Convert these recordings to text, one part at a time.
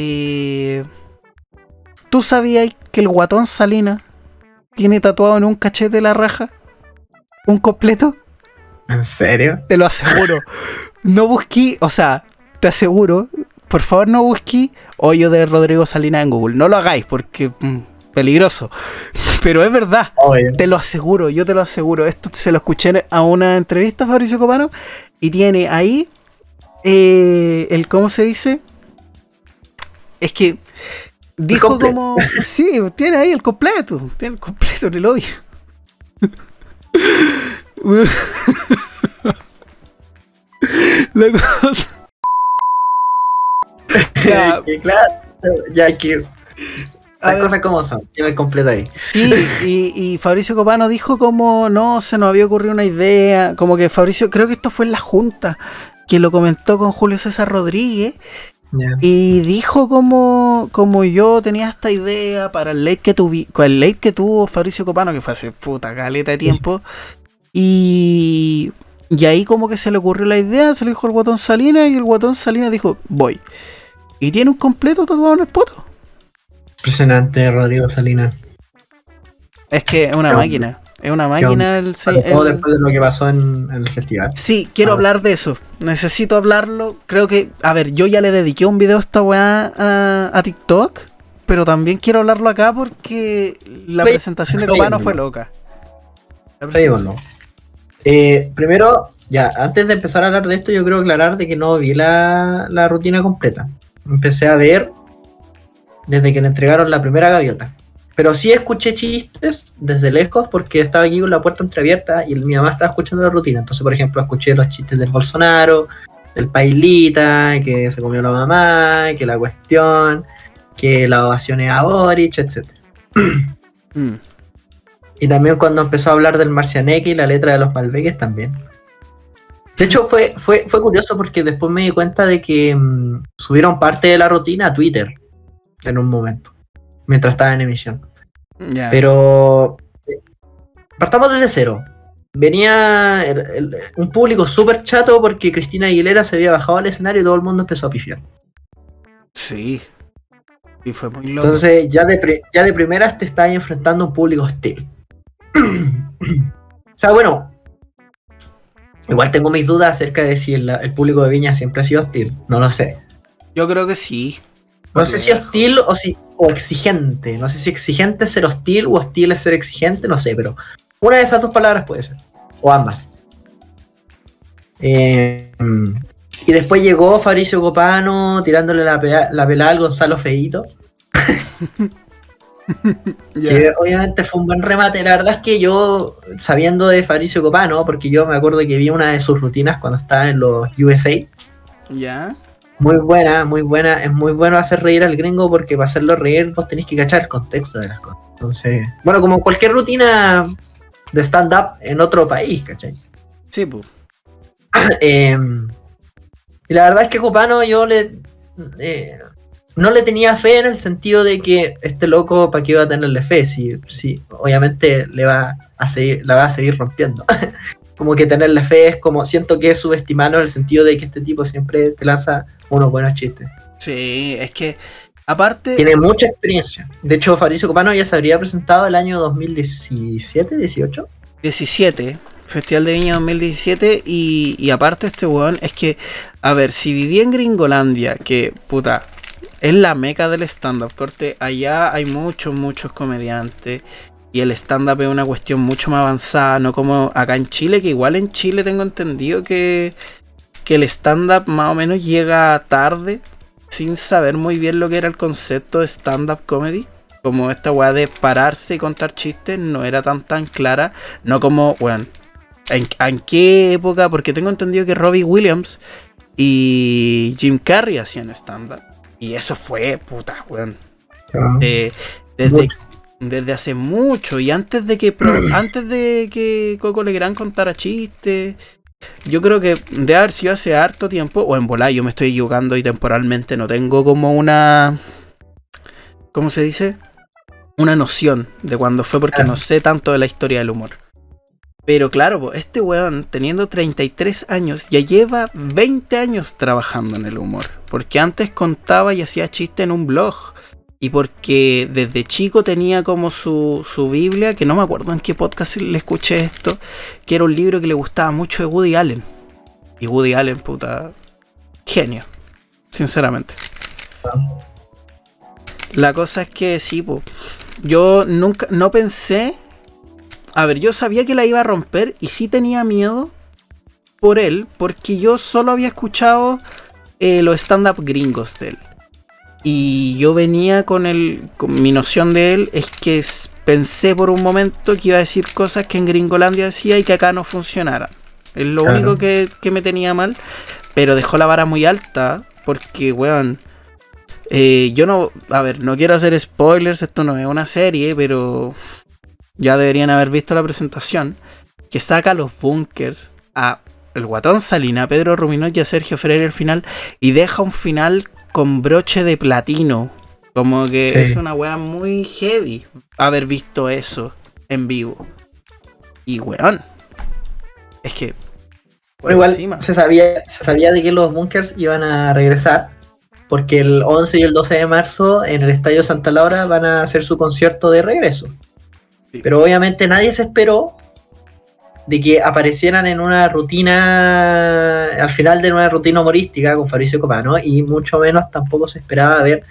Eh, ¿Tú sabías que el guatón Salina tiene tatuado en un cachete la raja? ¿Un completo? ¿En serio? Te lo aseguro. No busqué, o sea, te aseguro, por favor no busqué hoyo de Rodrigo Salina en Google. No lo hagáis porque mm, peligroso. Pero es verdad. Obvio. Te lo aseguro, yo te lo aseguro. Esto se lo escuché a una entrevista a Fabricio Copano y tiene ahí eh, el, ¿cómo se dice? Es que dijo como, sí, tiene ahí el completo, tiene el completo en el hoyo. La cosa. Ya, claro, ya que A las ver. cosas como son. Tiene el completo ahí. Sí, y, y Fabricio Copano dijo como no se nos había ocurrido una idea, como que Fabricio, creo que esto fue en la junta, que lo comentó con Julio César Rodríguez, Y dijo como, como yo tenía esta idea para el late que tuvi, con el late que tuvo Fabricio Copano, que fue hace puta caleta de tiempo, y, y ahí como que se le ocurrió la idea, se lo dijo el guatón Salinas, y el guatón Salinas dijo, voy. Y tiene un completo tatuado en el poto. Impresionante, Rodrigo Salinas. Es que es una máquina. Es una máquina el, el- después de lo que pasó en, en el festival. Sí, quiero Ah. hablar de eso. Necesito hablarlo. Creo que, a ver, yo ya le dediqué un video a esta weá a, a TikTok, pero también quiero hablarlo acá porque la presentación de Copano fue loca. La. Eh, primero, ya, antes de empezar a hablar de esto, yo quiero aclarar de que no vi la, la rutina completa. Empecé a ver desde que le entregaron la primera gaviota. Pero sí escuché chistes desde lejos porque estaba aquí con la puerta entreabierta y mi mamá estaba escuchando la rutina. Entonces, por ejemplo, escuché los chistes del Bolsonaro, del Pailita, que se comió la mamá, que la cuestión, que la ovación es a Boric, etc. Mm. Y también cuando empezó a hablar del Marcianeque y la letra de los Malveques también. De hecho, fue, fue, fue curioso porque después me di cuenta de que mm, subieron parte de la rutina a Twitter en un momento, mientras estaba en emisión. Pero partamos desde cero. Venía el- el- un público súper chato porque Cristina Aguilera se había bajado al escenario y todo el mundo empezó a pifiar. Sí. Y fue muy loco. Entonces, ya de, ya de primeras te estás enfrentando a un público hostil. o sea, bueno. Igual tengo mis dudas acerca de si el, el público de Viña siempre ha sido hostil. No lo sé. yo creo que sí. No sé si hostil o, si, o exigente. No sé si exigente es ser hostil o hostil es ser exigente. No sé, pero una de esas dos palabras puede ser. O ambas. Eh, y después llegó Fabricio Copano tirándole la, la pelada al Gonzalo Feito. Que obviamente fue un buen remate. La verdad es que yo, sabiendo de Fabricio Copano, porque yo me acuerdo que vi una de sus rutinas cuando estaba en los USA. Ya. Muy buena, muy buena. Es muy bueno hacer reír al gringo porque para hacerlo reír vos tenés que cachar el contexto de las cosas. Entonces, bueno, como cualquier rutina de stand-up en otro país, ¿cachai? Sí, pues. Eh, y la verdad es que Copano yo le eh, no le tenía fe en el sentido de que este loco para qué iba a tenerle fe si, si obviamente le va a seguir, la va a seguir rompiendo. como que tenerle fe es como siento que es subestimado en el sentido de que este tipo siempre te lanza unos buenos chistes. Sí, es que aparte. Tiene mucha experiencia. De hecho, Fabricio Copano ya se habría presentado el año 2017, 18. 17, Festival de Viña 2017, y, y aparte este weón es que, a ver, si vivía en Gringolandia, que puta, es la meca del stand-up, corte, allá hay muchos, muchos comediantes, y el stand-up es una cuestión mucho más avanzada, no como acá en Chile, que igual en Chile tengo entendido que, que el stand-up más o menos llega tarde, sin saber muy bien lo que era el concepto de stand-up comedy como esta weá de pararse y contar chistes no era tan tan clara. No como, weón, ¿en, en qué época? Porque tengo entendido que Robbie Williams y Jim Carrey hacían stand-up. Y eso fue, puta, weón. eh, desde, desde hace mucho. Y antes de que antes de que Coco Legrand contara chistes. Yo creo que de haber sido hace harto tiempo. O en volar, yo me estoy equivocando y temporalmente no tengo como una. ¿Cómo se dice? Una noción de cuándo fue porque no sé tanto de la historia del humor. Pero claro, este weón, teniendo 33 años, ya lleva 20 años trabajando en el humor. Porque antes contaba y hacía chiste en un blog. Y porque desde chico tenía como su, su Biblia, que no me acuerdo en qué podcast le escuché esto, que era un libro que le gustaba mucho de Woody Allen. Y Woody Allen, puta, genio, sinceramente. La cosa es que sí, yo nunca, no pensé, a ver, yo sabía que la iba a romper y sí tenía miedo por él, porque yo solo había escuchado eh, los stand-up gringos de él. Y yo venía con el. Con mi noción de él es que pensé por un momento que iba a decir cosas que en Gringolandia decía y que acá no funcionaran. Es lo Claro. único que, que me tenía mal. Pero dejó la vara muy alta. Porque, weón. eh, yo no. A ver, no quiero hacer spoilers. Esto no es una serie. Pero. Ya deberían haber visto la presentación. Que saca a los bunkers. A el guatón Salina, a Pedro Ruminot y a Sergio Freire al final. Y deja un final con broche de platino. Como que Sí. es una weá muy heavy haber visto eso en vivo. Y weón. Es que. por igual encima. se sabía, se sabía de que los bunkers iban a regresar. Porque el 11 y el 12 de marzo en el Estadio Santa Laura van a hacer su concierto de regreso. Sí. Pero obviamente nadie se esperó de que aparecieran en una rutina, al final de una rutina humorística con Fabricio Copano, y mucho menos tampoco se esperaba ver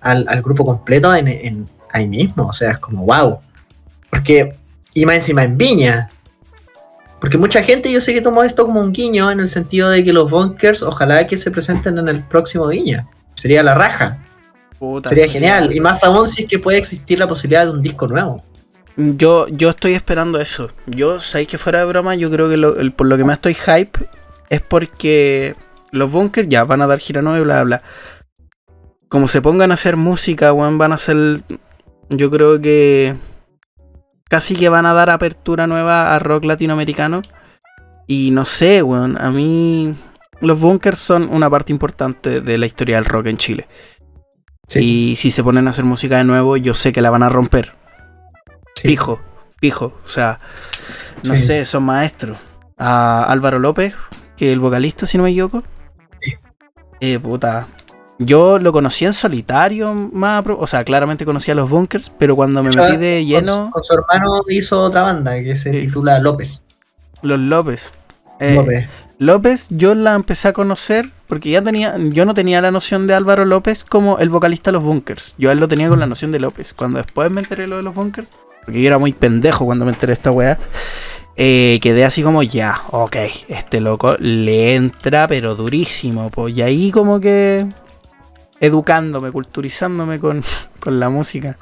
al, al grupo completo en, en- ahí mismo. O sea, es como wow. Porque, y más encima en Viña. Porque mucha gente yo sé que tomó esto como un guiño en el sentido de que los bunkers ojalá que se presenten en el próximo Viña. Sería la raja. Puta, Sería genial. Y más aún si es que puede existir la posibilidad de un disco nuevo. Yo, yo estoy esperando eso. Yo, sabéis que fuera de broma, yo creo que lo- el- por lo que más estoy hype es porque los bunkers ya van a dar gira nueva y bla, bla, bla. Como se pongan a hacer música, weón, van a hacer. Yo creo que. Casi que van a dar apertura nueva a rock latinoamericano. Y no sé, weón, a mí. Los bunkers son una parte importante de la historia del rock en Chile. Y si se ponen a hacer música de nuevo, yo sé que la van a romper. Fijo, fijo. O sea, no Sí. sé, son maestros. A Álvaro López, que es el vocalista, si no me equivoco. Sí. Eh, puta. Yo lo conocí en solitario, más, o sea, claramente conocía los bunkers, pero cuando me metí de lleno, su- con su hermano hizo otra banda que se Sí. titula López. los López. Eh, López. López, yo la empecé a conocer porque ya tenía, yo no tenía la noción de Álvaro López como el vocalista de los bunkers. Yo él lo tenía con la noción de López. Cuando después me enteré lo de los bunkers, porque yo era muy pendejo cuando me enteré de esta weá, eh, quedé así como ya, ok, este loco le entra pero durísimo. Pues, y ahí como que educándome, culturizándome con, con la música.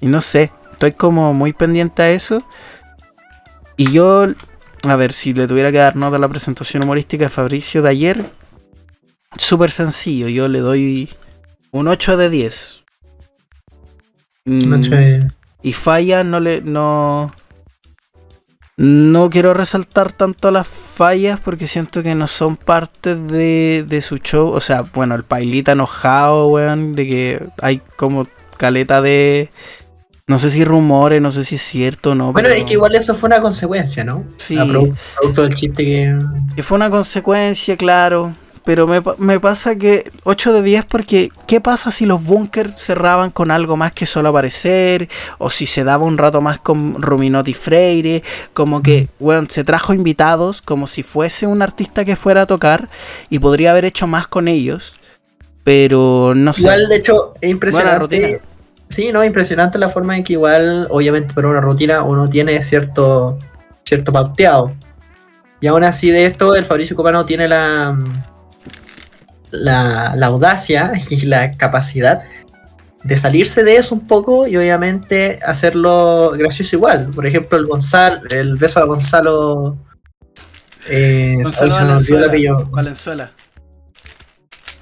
Y no sé, estoy como muy pendiente a eso. Y yo a ver, si le tuviera que dar nota a la presentación humorística de Fabricio de ayer, súper sencillo. Yo le doy un 8 de 10. Mm, Noche- Y falla, no le. No. No quiero resaltar tanto las fallas porque siento que no son parte de, de su show. O sea, bueno, el pailita enojado, weón, de que hay como caleta de. No sé si rumores, no sé si es cierto o no. Bueno, pero- es que igual eso fue una consecuencia, ¿no? Sí. Producto del chiste que. Que fue una consecuencia, claro. Pero me, me pasa que 8 de 10 porque ¿qué pasa si los bunkers cerraban con algo más que solo aparecer? O si se daba un rato más con Ruminotti Freire. Como que, bueno, se trajo invitados como si fuese un artista que fuera a tocar y podría haber hecho más con ellos. Pero no sé. Igual, de hecho, es Buena impresionante. rutina. Sí, no, impresionante la forma en que igual, obviamente, para una rutina uno tiene cierto, cierto pauteado. Y aún así de esto, el Fabricio Copano tiene la, la, la audacia y la capacidad de salirse de eso un poco y obviamente hacerlo gracioso igual. Por ejemplo, el Gonzalo, el beso a Gonzalo. Eh, Gonzalo se Valenzuela. Valenzuela.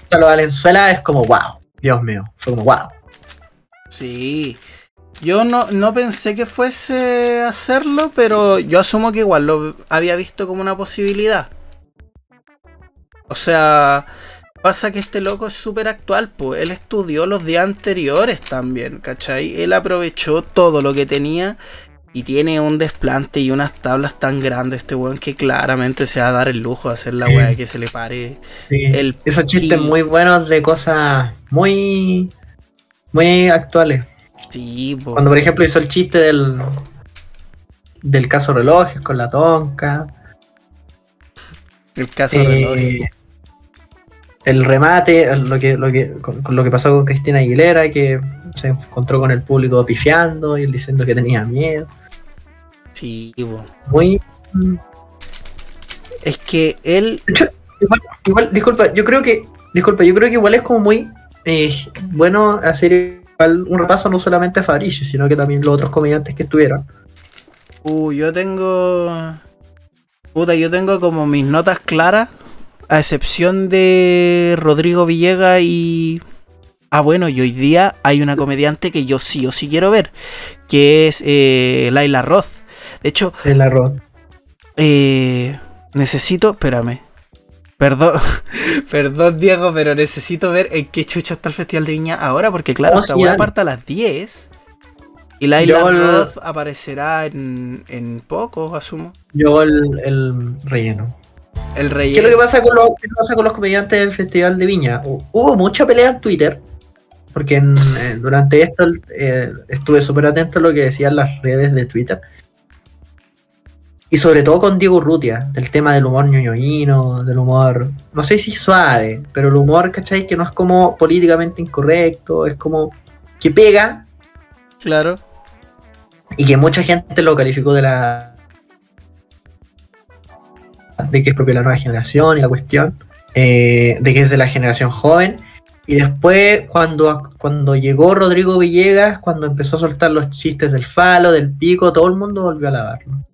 Gonzalo Valenzuela es como wow, Dios mío, fue como wow. Sí. Yo no, no pensé que fuese hacerlo, pero yo asumo que igual lo había visto como una posibilidad. O sea, pasa que este loco es súper actual, pues él estudió los días anteriores también, ¿cachai? Él aprovechó todo lo que tenía Y tiene un desplante y unas tablas tan grandes este weón que claramente se va a dar el lujo de hacer la Sí. weá que se le pare. Sí. El Esos chistes muy buenos de cosas muy, muy actuales. Sí, po. Cuando por ejemplo hizo el chiste del, del caso relojes con la tonca. el caso Eh, reloj. El remate, lo que, lo que, con, con lo que pasó con Cristina Aguilera, que se encontró con el público pifiando y él diciendo que tenía miedo. Sí, po. Muy. Es que él. Igual, igual, disculpa, yo creo que. Disculpa, yo creo que igual es como muy eh, bueno hacer igual un repaso no solamente a Fabricio, sino que también los otros comediantes que estuvieron. Uh, yo tengo. Puta, yo tengo como mis notas claras. A excepción de Rodrigo Villega y. Ah, bueno, y hoy día hay una comediante que yo sí o sí quiero ver. Que es eh, Laila Roth. De hecho, El arroz. eh, necesito. Espérame. Perdón, perdón Diego, pero necesito ver en qué chucha está el Festival de Viña ahora, porque claro, Oh, weá dale. parte a las 10 y Laila Yo el- Roth aparecerá en, en poco, asumo. Yo el, el relleno. El rey. ¿Qué es lo que pasa con los, qué pasa con los comediantes del Festival de Viña? Hu- Hubo mucha pelea en Twitter, porque en- eh, durante esto eh, estuve súper atento a lo que decían las redes de Twitter. Y sobre todo con Diego Rutia, del tema del humor ñoñoíno, del humor, no sé si suave, pero el humor, ¿cachai? Que no es como políticamente incorrecto, es como que pega Claro. y que mucha gente lo calificó de la de que es propio de la nueva generación y la cuestión eh, de que es de la generación joven y después cuando cuando llegó Rodrigo Villegas cuando empezó a soltar los chistes del falo del pico todo el mundo volvió a lavarlo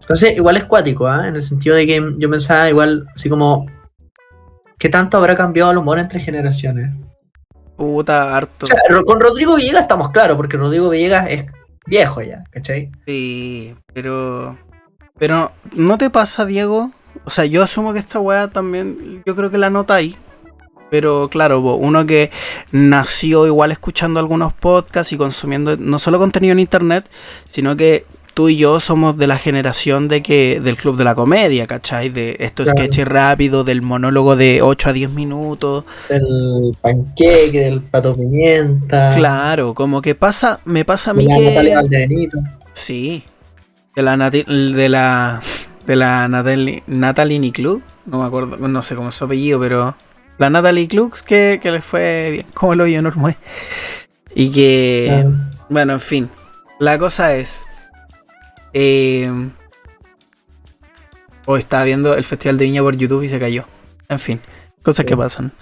entonces igual es cuático ¿ah? en el sentido de que yo pensaba igual así como ¿qué tanto habrá cambiado el humor entre generaciones? Puta, harto. O sea, con Rodrigo Villegas estamos claros, porque Rodrigo Villegas es viejo ya, ¿cachai? Sí, pero. Pero, ¿no te pasa, Diego? O sea, yo asumo que esta weá también. Yo creo que la ahí. Pero claro, uno que nació igual escuchando algunos podcasts y consumiendo no solo contenido en internet, sino que tú y yo somos de la generación de que del club de la comedia, ¿cachai? De estos Claro. sketches rápidos, del monólogo de 8 a 10 minutos. Del panqueque, del pato pimienta. Claro, como que pasa, me pasa a de mí la que... Natalia Valdebenito. Sí. De la Nati- de la de la Natalie, Natalie Club, no me acuerdo, no sé cómo es su apellido, pero la Natalie Klux que, que le fue bien, como lo vio enorme. Y que Claro. bueno, en fin. La cosa es eh, hoy estaba viendo el Festival de Viña por YouTube y se cayó. En fin, cosas que pasan.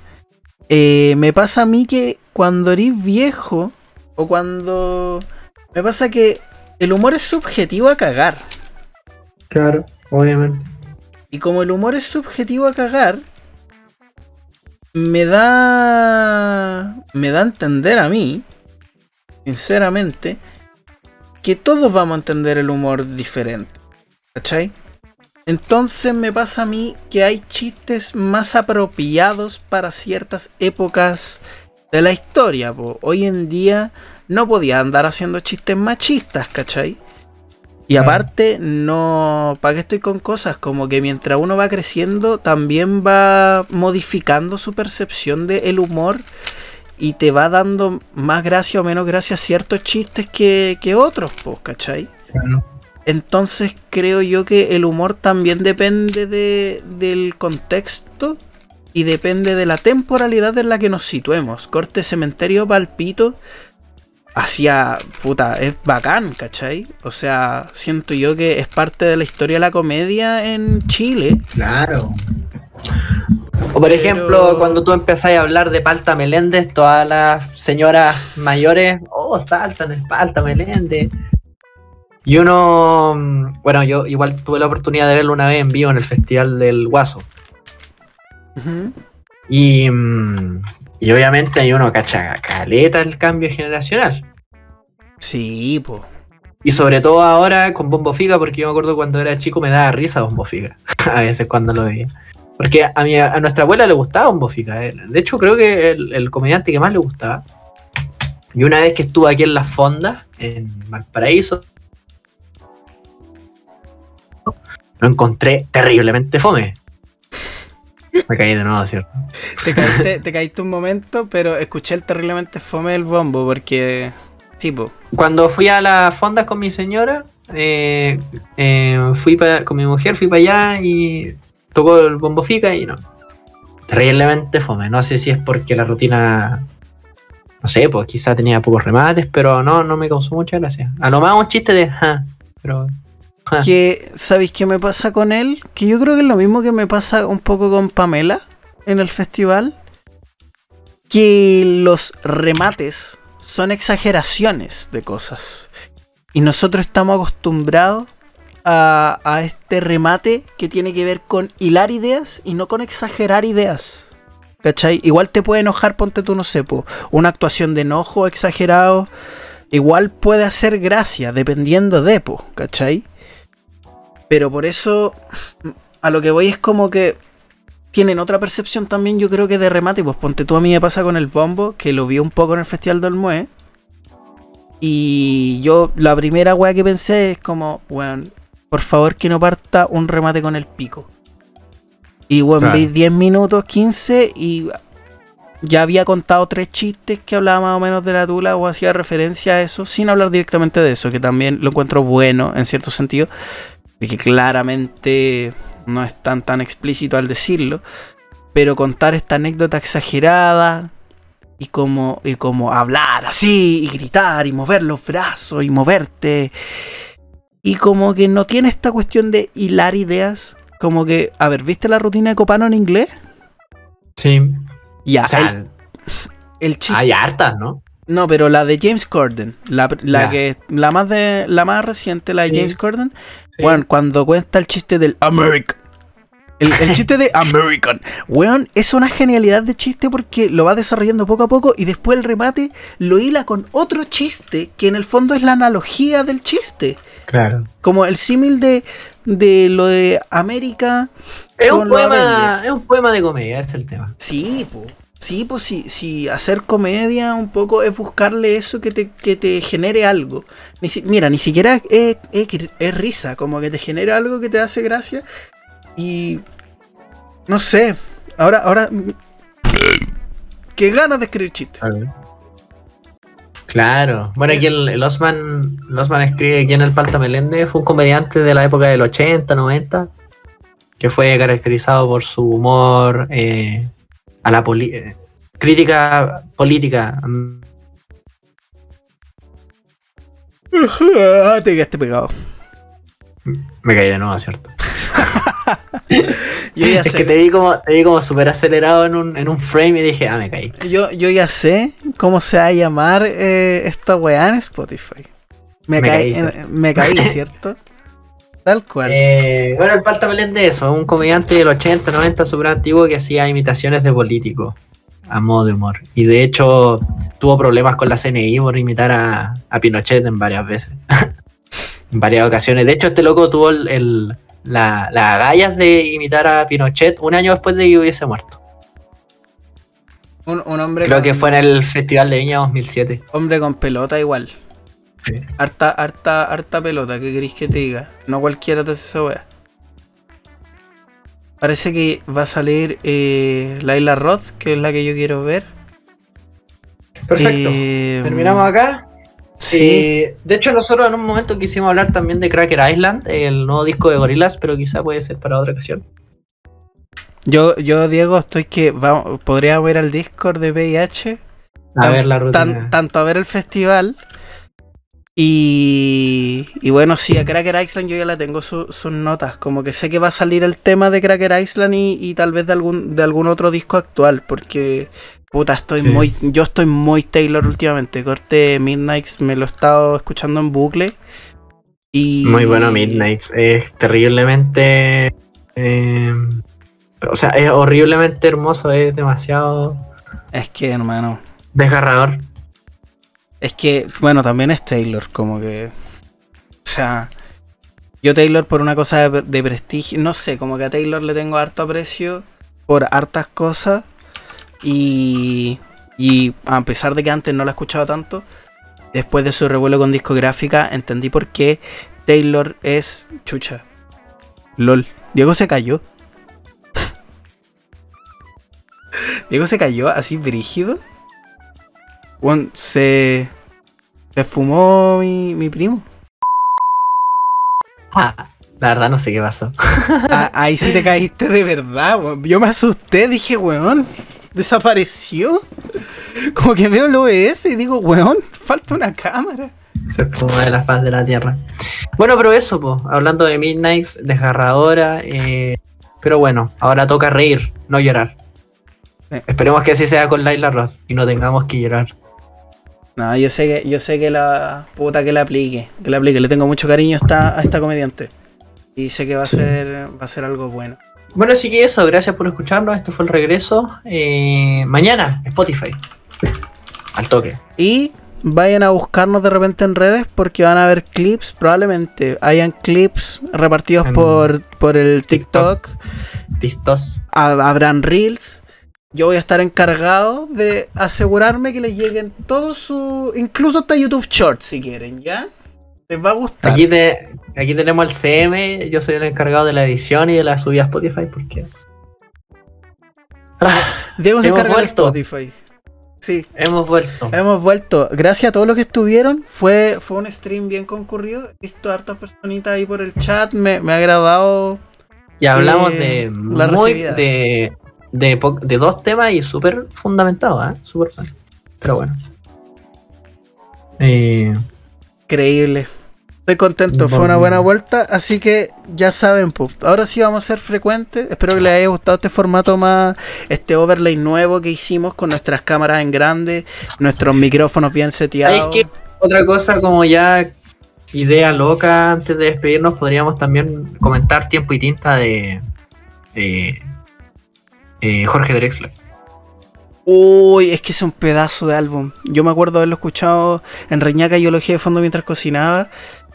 Eh, me pasa a mí que cuando eres viejo o cuando me pasa que el humor es subjetivo a cagar. Claro, obviamente. Y como el humor es subjetivo a cagar, me da. Me da a entender a mí, sinceramente, que todos vamos a entender el humor diferente. ¿Cachai? Entonces me pasa a mí que hay chistes más apropiados para ciertas épocas de la historia. po. Hoy en día no podía andar haciendo chistes machistas, ¿cachai? Y aparte, no. ¿Para qué estoy con cosas? Como que mientras uno va creciendo, también va modificando su percepción del humor y te va dando más gracia o menos gracia ciertos chistes que, que otros, pues, ¿cachai? Claro. Entonces creo yo que el humor también depende de, del contexto y depende de la temporalidad en la que nos situemos. Corte cementerio palpito hacia puta, es bacán, ¿cachai? O sea, siento yo que es parte de la historia de la comedia en Chile. Claro. O por Pero- ejemplo, cuando tú empezás a hablar de Palta Meléndez, todas las señoras mayores, oh, saltan el Palta Meléndez. Y uno, mm, bueno, yo igual tuve la oportunidad de verlo una vez en vivo en el Festival del Guaso. Y, mm, y obviamente hay uno cacha caleta el cambio generacional. Sí, po. Y sobre todo ahora con Bombo Figa, porque yo me acuerdo cuando era chico me daba risa Bombo Figa. a veces cuando lo veía. Porque a, mi, a nuestra abuela le gustaba Bombo Figa. eh. De hecho, creo que el, el comediante que más le gustaba. Y una vez que estuve aquí en las fondas, en Valparaíso, lo encontré terriblemente fome. Me caí de nuevo, ¿cierto? Te caíste, te caíste un momento, pero escuché el terriblemente fome del bombo porque. Tipo. Cuando fui a las fondas con mi señora, eh, eh, fui pa- con mi mujer, fui para allá y tocó el bombo fica y no. Terriblemente fome. No sé si es porque la rutina. No sé, pues quizá tenía pocos remates, pero no, no me causó mucha gracia. A lo más un chiste de. "Ja", pero. Que, ¿sabéis qué me pasa con él? Que yo creo que es lo mismo que me pasa un poco con Pamela en el festival. Que los remates son exageraciones de cosas. Y nosotros estamos acostumbrados a, este remate que tiene que ver con hilar ideas y no con exagerar ideas. ¿Cachai? Igual te puede enojar, ponte tú, no sé, una actuación de enojo exagerado. Igual puede hacer gracia, dependiendo de, po, ¿cachai? Pero por eso, a lo que voy es como que tienen otra percepción también, yo creo que de remate. Pues ponte tú, a mí me pasa con el bombo, que lo vi un poco en el Festival del Mue. Y yo, la primera weá que pensé es como, weón, por favor que no parta un remate con el pico. Y weón, Claro. vi 10 minutos, 15 y ya había contado tres chistes que hablaba más o menos de la tula o hacía referencia a eso, sin hablar directamente de eso, que también lo encuentro bueno en cierto sentido, y que claramente no es tan tan explícito al decirlo, pero contar esta anécdota exagerada y como, y como hablar así, y gritar, y mover los brazos, y moverte, y como que no tiene esta cuestión de hilar ideas, como que, a ver, ¿viste la rutina de Copano en inglés? Sí. Ya, O sea, el, el chiste. hay hartas, ¿no? No, pero la de James Corden, la, la que la más de la más reciente, la de Sí. James Corden, Sí. weón, cuando cuenta el chiste del American. El, el chiste de American. Weón, es una genialidad de chiste porque lo va desarrollando poco a poco y después el remate lo hila con otro chiste que en el fondo es la analogía del chiste. Claro. Como el símil de, de lo de América. Es un, poema, es un poema de comedia, ese es el tema. Sí, po. Sí, pues sí, sí, hacer comedia un poco es buscarle eso que te, que te genere algo. Ni si- mira, ni siquiera es, es- es risa, como que te genera algo que te hace gracia. Y no sé, ahora, ahora, qué ganas de escribir chistes. Claro. Bueno, aquí el, el Osman, el Osman escribe aquí en el Palta Meléndez, fue un comediante de la época del 80, 90, que fue caracterizado por su humor eh, a la poli- eh, crítica política. Mm, te quedaste pegado. Me caí de nuevo, ¿cierto? Yo ya Es sé, que te vi como, te vi como súper acelerado en un, en un frame y dije, ah, me caí. yo, yo ya sé cómo se va a llamar eh, esta weá en Spotify. Me, Me caí, caí, eh, me caí, ¿cierto? Tal cual. Eh, bueno, el Palta Meléndez eso, un comediante del 80, 90 súper antiguo que hacía imitaciones de políticos a modo de humor. Y de hecho tuvo problemas con la CNI por imitar a, a Pinochet en varias veces. en varias ocasiones. De hecho, este loco tuvo el, el- la- las agallas de imitar a Pinochet un año después de que hubiese muerto. Un, un hombre Creo con- que fue en el Festival de Viña 2007. Hombre con pelota igual. Sí. Harta, harta, harta pelota, ¿qué queréis que te diga? No cualquiera te hace esa wea. Parece que va a salir eh, Laila Roth, que es la que yo quiero ver. Perfecto. Eh, Terminamos acá. Sí, Eh, de hecho, nosotros en un momento quisimos hablar también de Cracker Island, el nuevo disco de Gorillaz, pero quizá puede ser para otra ocasión. yo, yo, Diego, estoy que vamos, podría ver al Discord de VIH. A Tan- ver la rutina. tan- tanto a ver el festival. Y, y bueno, sí, a Cracker Island yo ya le tengo su- sus notas. Como que sé que va a salir el tema de Cracker Island y, y tal vez de algún, de algún otro disco actual. Porque, puta, estoy Sí. muy. Yo estoy muy Taylor últimamente. Corte Midnights me lo he estado escuchando en bucle. Y, Muy bueno Midnights. Es terriblemente. eh, o sea, es horriblemente hermoso, es demasiado Es que, hermano. desgarrador. Es que, bueno, también es Taylor, como que. O sea. Yo Taylor por una cosa de, de prestigio, no sé, como que a Taylor le tengo harto aprecio por hartas cosas. Y, Y a pesar de que antes no la escuchaba tanto, después de su revuelo con discográfica, entendí por qué Taylor es chucha. LOL. Diego se cayó. Diego se cayó así brígido. Bueno, se. Se fumó mi, mi primo. Ah, la verdad no sé qué pasó. Ah, ahí sí te caíste de verdad, weón. Yo me asusté, dije, weón, desapareció. Como que veo el OBS y digo, weón, falta una cámara. Se fumó de la faz de la tierra. Bueno, pero eso, po, hablando de Midnights, desgarradora. eh, pero bueno, ahora toca reír, no llorar. Esperemos que así sea con Laila Ross y no tengamos que llorar. No, yo sé que, yo sé que la puta que la aplique, que la aplique. Le tengo mucho cariño a esta, a esta comediante. Y sé que va a ser, va a ser algo bueno. Bueno, así que eso, gracias por escucharnos. Este fue el regreso. Eh, mañana, Spotify. Al toque. Y vayan a buscarnos de repente en redes porque van a haber clips, probablemente hayan clips repartidos En por, por el TikTok. TikTok. Habrán reels. Yo voy a estar encargado de asegurarme que les lleguen todos su. Incluso hasta YouTube Shorts si quieren, ¿ya? Les va a gustar. Aquí, te, aquí tenemos el CM. Yo soy el encargado de la edición y de la subida a Spotify porque. Ah, Diego se hemos encarga de vuelto. Spotify. Sí, hemos vuelto. hemos vuelto. Gracias a todos los que estuvieron. Fue, fue un stream bien concurrido. He visto hartas personitas ahí por el chat. Me, me ha agradado. Y hablamos Eh, de la muy de, de, de dos temas y súper fundamentados, ¿eh? Súper. Pero bueno. Eh, Increíble. Estoy contento, fue una buena vuelta, así que ya saben, po. ahora sí vamos a ser frecuentes. Espero que les haya gustado este formato más, este overlay nuevo que hicimos con nuestras cámaras en grande, nuestros micrófonos bien seteados. ¿Sabes qué? Otra cosa como ya idea loca antes de despedirnos, podríamos también comentar Tiempo y Tinta de, de, eh, Jorge Drexler. Uy, es que es un pedazo de álbum. Yo me acuerdo haberlo escuchado en Reñaca y Ología de Fondo mientras cocinaba.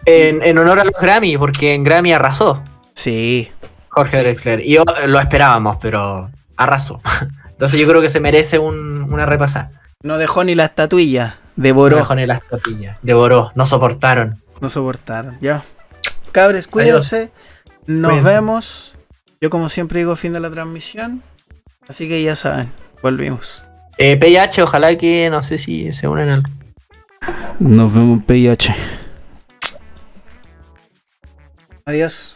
En, en honor a los Grammy, porque en Grammy arrasó Sí, Jorge Sí. Drexler. Y yo, eh, lo esperábamos, pero arrasó. Entonces yo creo que se merece un- una repasada. no dejó ni la estatuilla, No devoró, dejó ni las tortillas. Devoró, no soportaron. no soportaron. Ya. Cabres, cuídense. Nos Cuídense. vemos. Yo como siempre digo fin de la transmisión. Así que ya saben, volvimos. Eh, PH, ojalá que no sé si se unen al. Nos vemos en PIH. Adiós.